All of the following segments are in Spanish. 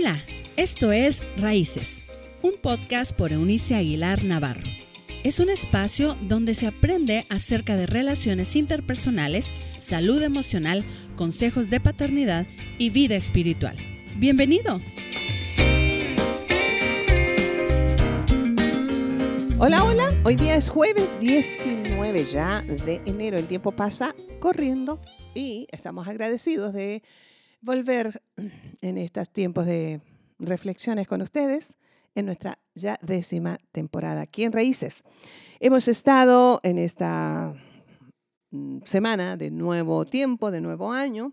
Hola, esto es Raíces, un podcast por Eunice Aguilar Navarro. Es un espacio donde se aprende acerca de relaciones interpersonales, salud emocional, consejos de paternidad y vida espiritual. Bienvenido. Hola, hola. Hoy día es jueves 19 ya de enero. El tiempo pasa corriendo y estamos agradecidos de volver en estos tiempos de reflexiones con ustedes en nuestra ya décima temporada aquí en Raíces. Hemos estado en esta mm, semana de nuevo tiempo, de nuevo año,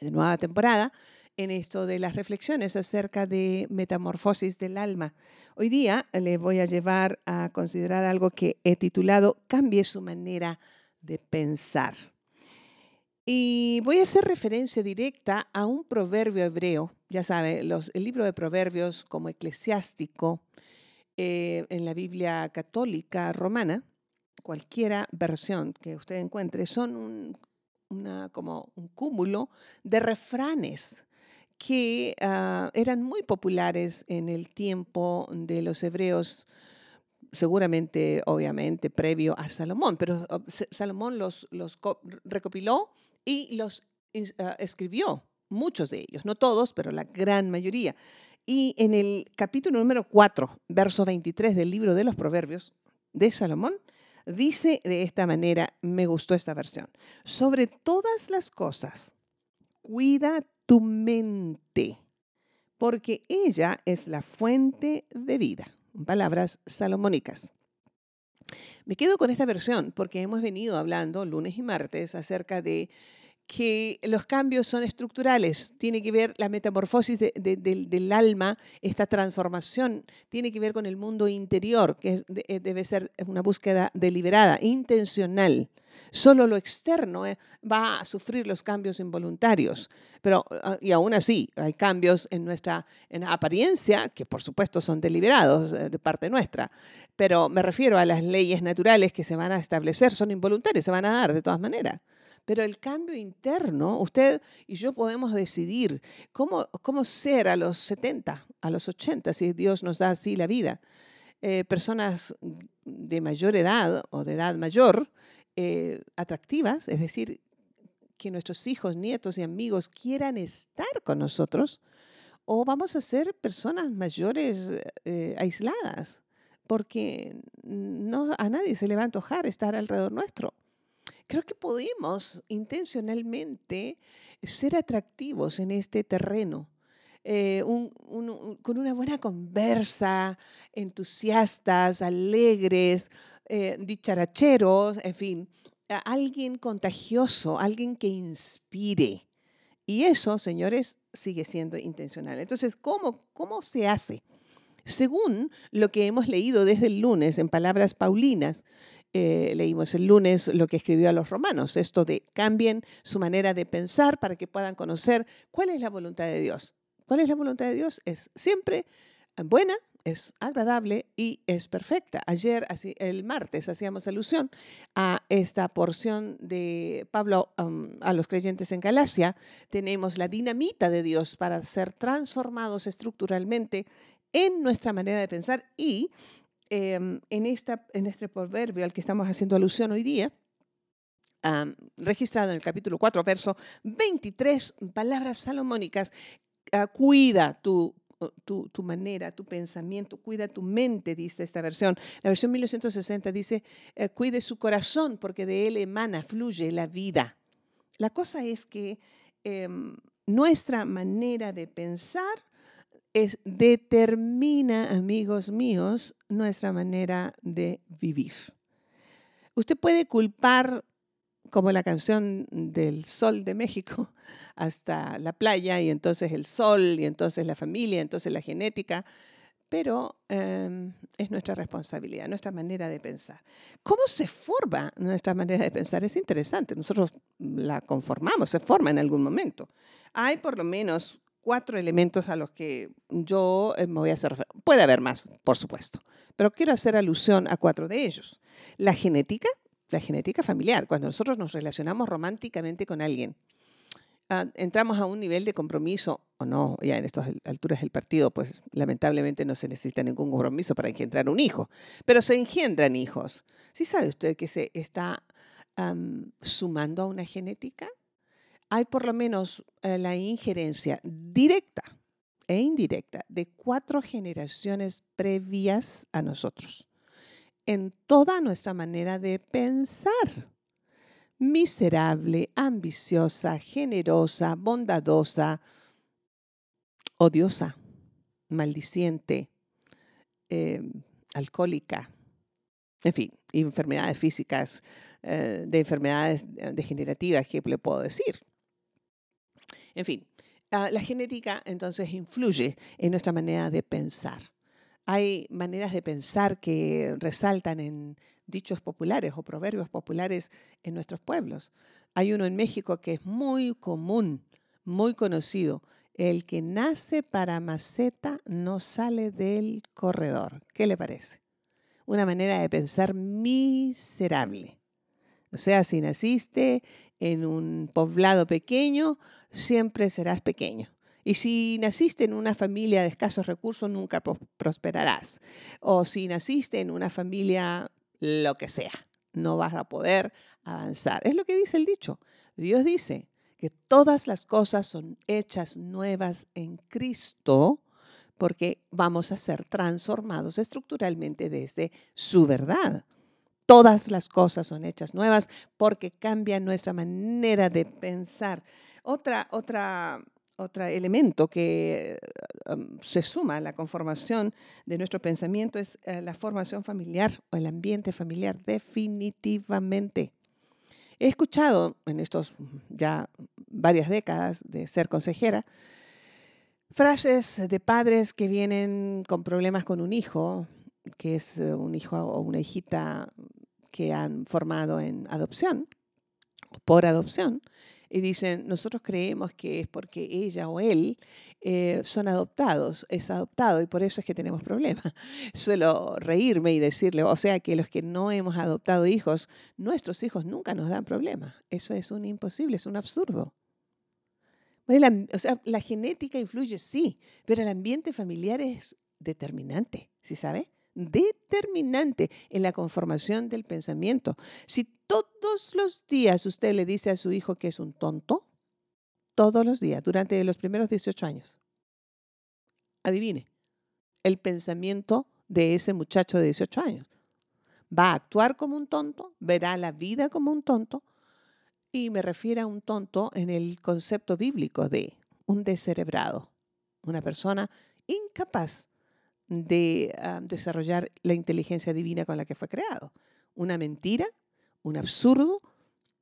de nueva temporada, en esto de las reflexiones acerca de metamorfosis del alma. Hoy día le voy a llevar a considerar algo que he titulado Cambie su manera de pensar. Y voy a hacer referencia directa a un proverbio hebreo. Ya sabe, los, el libro de proverbios como eclesiástico eh, en la Biblia católica romana, cualquiera versión que usted encuentre, son un, como un cúmulo de refranes que ah, eran muy populares en el tiempo de los hebreos, seguramente, obviamente, previo a Salomón, pero Salomón los, los recopiló y los ah, escribió, muchos de ellos, no todos, pero la gran mayoría. Y en el capítulo número 4, verso 23 del libro de los Proverbios de Salomón, dice de esta manera, me gustó esta versión, sobre todas las cosas, cuida tu mente, porque ella es la fuente de vida. Palabras salomónicas. Me quedo con esta versión porque hemos venido hablando lunes y martes acerca de que los cambios son estructurales, tiene que ver la metamorfosis del alma, esta transformación, tiene que ver con el mundo interior, que eh, debe ser una búsqueda deliberada, intencional. Solo lo externo eh, va a sufrir los cambios involuntarios, pero ah, y aún así hay cambios en nuestra en apariencia que por supuesto son deliberados eh, de parte nuestra, pero me refiero a las leyes naturales que se van a establecer, son involuntarias, se van a dar de todas maneras. Pero el cambio interno, usted y yo podemos decidir cómo, cómo ser a los 70, a los 80, si Dios nos da así la vida. Eh, personas de mayor edad o de edad mayor, eh, atractivas, es decir, que nuestros hijos, nietos y amigos quieran estar con nosotros, o vamos a ser personas mayores eh, aisladas, porque no, a nadie se le va a antojar estar alrededor nuestro creo que podemos intencionalmente ser atractivos en este terreno. Eh, con una buena conversa, entusiastas, alegres, eh, dicharacheros, en fin, alguien contagioso, alguien que inspire. Y eso, señores, sigue siendo intencional. Entonces, ¿cómo, cómo se hace? Según lo que hemos leído desde el lunes en palabras paulinas, eh, leímos el lunes lo que escribió a los romanos, esto de cambien su manera de pensar para que puedan conocer cuál es la voluntad de Dios. ¿Cuál es la voluntad de Dios? Es siempre buena, es agradable y es perfecta. Ayer, el martes, hacíamos alusión a esta porción de Pablo um, a los creyentes en Galacia. Tenemos la dinamita de Dios para ser transformados estructuralmente en nuestra manera de pensar y Em, en, esta, en este proverbio al que estamos haciendo alusión hoy día, registrado en el capítulo 4, verso 23, palabras salomónicas, ah, cuida tu, tu, tu, manera, tu pensamiento, cuida tu mente, dice esta versión. La versión 1960 dice, eh, cuide su corazón porque de él emana, fluye la vida. La cosa es que em, nuestra manera de pensar es, determina, amigos míos, nuestra manera de vivir. Usted puede culpar, como la canción del sol de México, hasta la playa y entonces el sol y entonces la familia, entonces la genética, pero em, es nuestra responsabilidad, nuestra manera de pensar. ¿Cómo se forma nuestra manera de pensar? Es interesante, nosotros la conformamos, se forma en algún momento. Hay por lo menos cuatro elementos a los que yo eh, me voy a hacer. Puede haber más, por supuesto, pero quiero hacer alusión a cuatro de ellos. La genética, la genética familiar, cuando nosotros nos relacionamos románticamente con alguien. ah, entramos a un nivel de compromiso o no, ya en estas alturas del partido, pues lamentablemente no se necesita ningún compromiso para engendrar un hijo, pero se engendran hijos. ¿Sí sabe usted que se está sumando a una genética? Hay por lo menos eh, la injerencia directa e indirecta de cuatro generaciones previas a nosotros en toda nuestra manera de pensar. Miserable, ambiciosa, generosa, bondadosa, odiosa, maldiciente, em, alcohólica, en fin, enfermedades físicas, eh, de enfermedades eh, degenerativas, ¿qué le puedo decir? En fin, ah, la genética entonces influye en nuestra manera de pensar. Hay maneras de pensar que resaltan en dichos populares o proverbios populares en nuestros pueblos. Hay uno en México que es muy común, muy conocido, el que nace para maceta no sale del corredor. ¿Qué le parece? Una manera de pensar miserable. O sea, si naciste en un poblado pequeño, siempre serás pequeño. Y si naciste en una familia de escasos recursos, nunca prosperarás. O si naciste en una familia, lo que sea, no vas a poder avanzar. Es lo que dice el dicho. Dios dice, que todas las cosas son hechas nuevas en Cristo porque vamos a ser transformados estructuralmente desde su verdad. Todas las cosas son hechas nuevas porque cambia nuestra manera de pensar. Otra, otra, otro elemento que um, se suma a la conformación de nuestro pensamiento es eh, la formación familiar o el ambiente familiar, definitivamente. He escuchado en estos ya varias décadas de ser consejera frases de padres que vienen con problemas con un hijo, que es eh, un hijo o una hijita que han formado en adopción, por adopción, y dicen, nosotros creemos que es porque ella o él eh, son adoptados, es adoptado y por eso es que tenemos problemas. Suelo reírme y decirle, o sea que los que no hemos adoptado hijos, nuestros hijos nunca nos dan problemas. Eso es un imposible, es un absurdo. La, o sea, la genética influye, sí, pero el ambiente familiar es determinante, ¿sí sabe? Determinante en la conformación del pensamiento. Si todos los días usted le dice a su hijo que es un tonto, todos los días, durante los primeros 18 años. Adivine, el pensamiento de ese muchacho de 18 años. Va a actuar como un tonto, verá la vida como un tonto, y me refiero a un tonto en el concepto bíblico de un descerebrado, una persona incapaz de ah, desarrollar la inteligencia divina con la que fue creado. Una mentira un absurdo,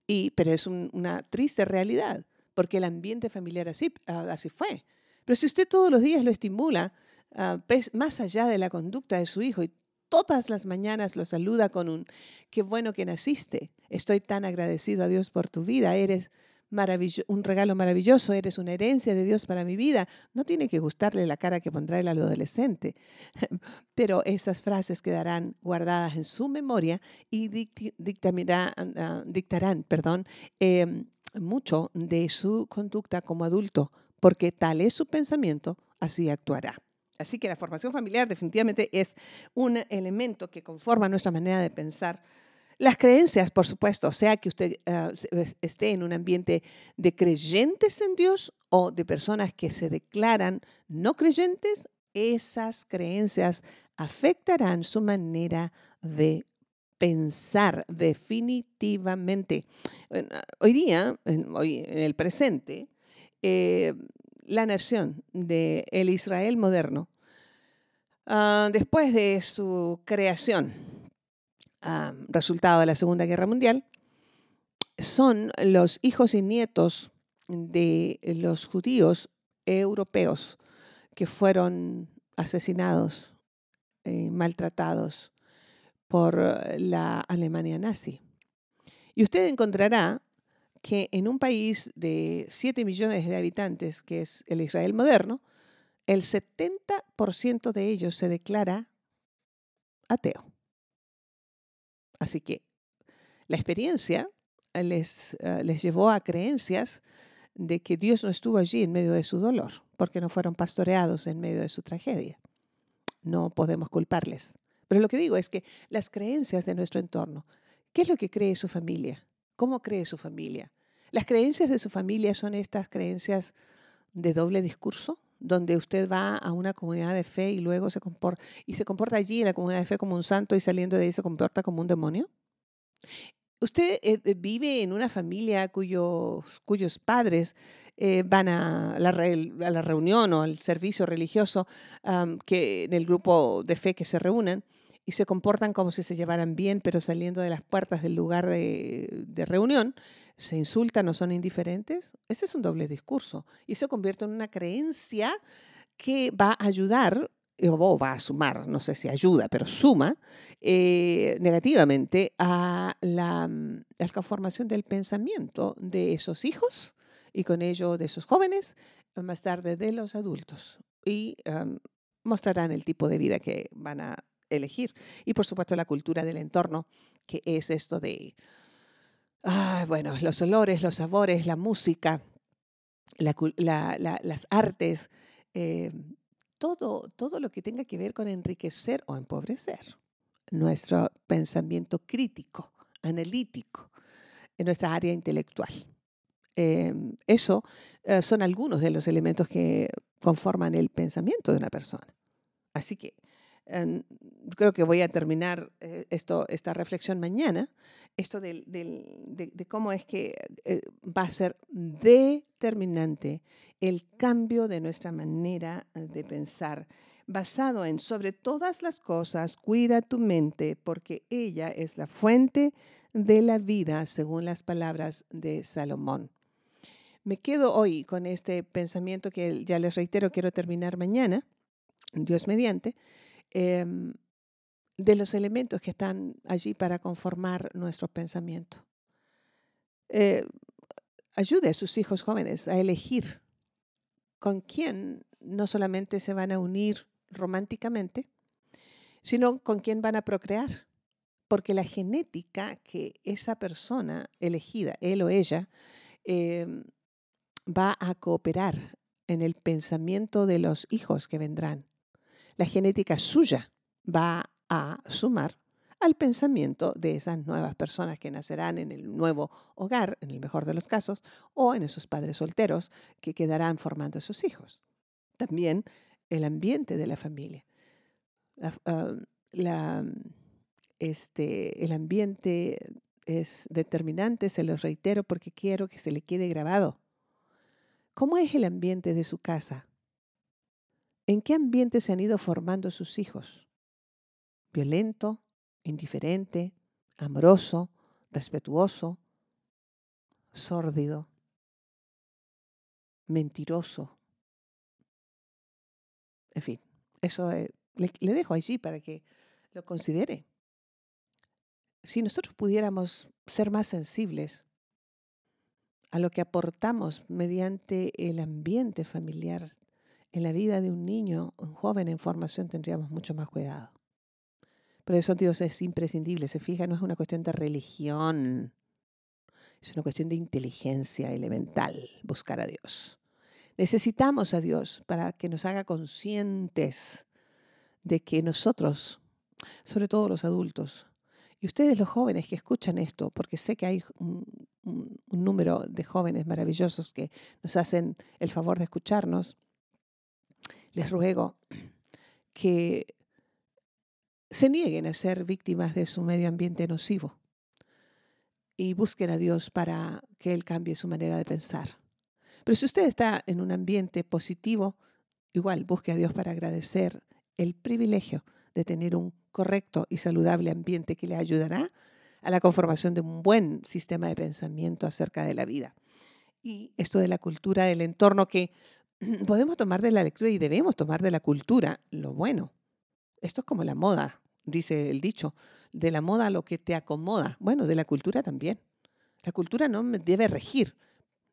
y, pero es una triste realidad, porque el ambiente familiar así, ah, así fue. Pero si usted todos los días lo estimula, ah, más allá de la conducta de su hijo, y todas las mañanas lo saluda con un, qué bueno que naciste, estoy tan agradecido a Dios por tu vida, eres un regalo maravilloso, eres una herencia de Dios para mi vida. No tiene que gustarle la cara que pondrá el adolescente, pero esas frases quedarán guardadas en su memoria y ah, dictarán perdón, em, mucho de su conducta como adulto, porque tal es su pensamiento, así actuará. Así que la formación familiar definitivamente es un elemento que conforma nuestra manera de pensar las creencias, por supuesto, sea que usted ah, esté en un ambiente de creyentes en Dios o de personas que se declaran no creyentes, esas creencias afectarán su manera de pensar definitivamente. Hoy día, hoy en el presente, eh, la nación del el Israel moderno, ah, después de su creación, resultado de la Segunda Guerra Mundial, son los hijos y nietos de los judíos europeos que fueron asesinados, y maltratados por la Alemania nazi. Y usted encontrará que en un país de 7 millones de habitantes, que es el Israel moderno, el 70% de ellos se declara ateo. Así que la experiencia les, eh, les llevó a creencias de que Dios no estuvo allí en medio de su dolor, porque no fueron pastoreados en medio de su tragedia. No podemos culparles. Pero lo que digo es que las creencias de nuestro entorno, ¿qué es lo que cree su familia? ¿Cómo cree su familia? Las creencias de su familia son estas creencias de doble discurso, donde usted va a una comunidad de fe y luego se comporta, y se comporta allí en la comunidad de fe como un santo y saliendo de ahí se comporta como un demonio. ¿Usted eh, eh, vive en una familia cuyos, padres eh, van a la, a la, reunión o al servicio religioso que, en el grupo de fe que se reúnen y se comportan como si se llevaran bien, pero saliendo de las puertas del lugar de, de reunión, se insultan o son indiferentes? Ese es un doble discurso y se convierte en una creencia que va a ayudar o va a sumar, no sé si ayuda, pero suma eh, negativamente a la, mm, a la formación del pensamiento de esos hijos y con ello de esos jóvenes, más tarde de los adultos. Y mostrarán el tipo de vida que van a elegir. Y por supuesto la cultura del entorno, que es esto de, bueno, los olores, los sabores, la música, las artes, eh, todo, todo lo que tenga que ver con enriquecer o empobrecer nuestro pensamiento crítico, analítico, en nuestra área intelectual. Em, eso eh, son algunos de los elementos que conforman el pensamiento de una persona. Así que creo que voy a terminar eh, esto, esta reflexión mañana, esto de, cómo es que eh, va a ser determinante el cambio de nuestra manera de pensar, basado en sobre todas las cosas, cuida tu mente, porque ella es la fuente de la vida, según las palabras de Salomón. Me quedo hoy con este pensamiento que ya les reitero, quiero terminar mañana, Dios mediante, Em, de los elementos que están allí para conformar nuestro pensamiento. Eh, ayude a sus hijos jóvenes a elegir con quién no solamente se van a unir románticamente, sino con quién van a procrear. Porque la genética que esa persona elegida, él o ella, em, va a cooperar en el pensamiento de los hijos que vendrán la genética suya va a sumar al pensamiento de esas nuevas personas que nacerán en el nuevo hogar, en el mejor de los casos, o en esos padres solteros que quedarán formando esos hijos. También el ambiente de la familia. Este, el ambiente es determinante, se los reitero porque quiero que se le quede grabado. ¿Cómo es el ambiente de su casa? ¿En qué ambiente se han ido formando sus hijos? ¿Violento, indiferente, amoroso, respetuoso, sórdido, mentiroso? En fin, eso eh, le, le dejo allí para que lo considere. Si nosotros pudiéramos ser más sensibles a lo que aportamos mediante el ambiente familiar en la vida de un niño, un joven en formación, tendríamos mucho más cuidado. Por eso Dios es imprescindible. Se fija, no es una cuestión de religión, es una cuestión de inteligencia elemental, buscar a Dios. Necesitamos a Dios para que nos haga conscientes de que nosotros, sobre todo los adultos, y ustedes los jóvenes que escuchan esto, porque sé que hay un, un número de jóvenes maravillosos que nos hacen el favor de escucharnos, les ruego que se nieguen a ser víctimas de su medio ambiente nocivo y busquen a Dios para que Él cambie su manera de pensar. Pero si usted está en un ambiente positivo, igual busque a Dios para agradecer el privilegio de tener un correcto y saludable ambiente que le ayudará a la conformación de un buen sistema de pensamiento acerca de la vida. Y esto de la cultura del entorno que podemos tomar de la lectura y debemos tomar de la cultura lo bueno. Esto es como la moda, dice el dicho, de la moda lo que te acomoda. Bueno, de la cultura también. La cultura no debe regir,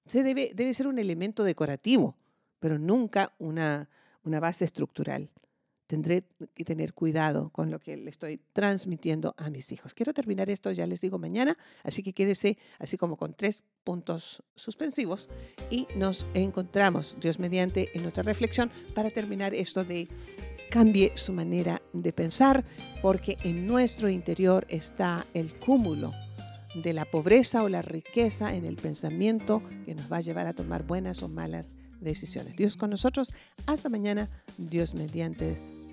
Se debe, debe ser un elemento decorativo, pero nunca una, una base estructural. Tendré que tener cuidado con lo que le estoy transmitiendo a mis hijos. Quiero terminar esto, ya les digo mañana, así que quédese así como con tres puntos suspensivos y nos encontramos, Dios mediante, en otra reflexión para terminar esto de cambie su manera de pensar, porque en nuestro interior está el cúmulo de la pobreza o la riqueza en el pensamiento que nos va a llevar a tomar buenas o malas decisiones. Dios con nosotros. Hasta mañana. Dios mediante.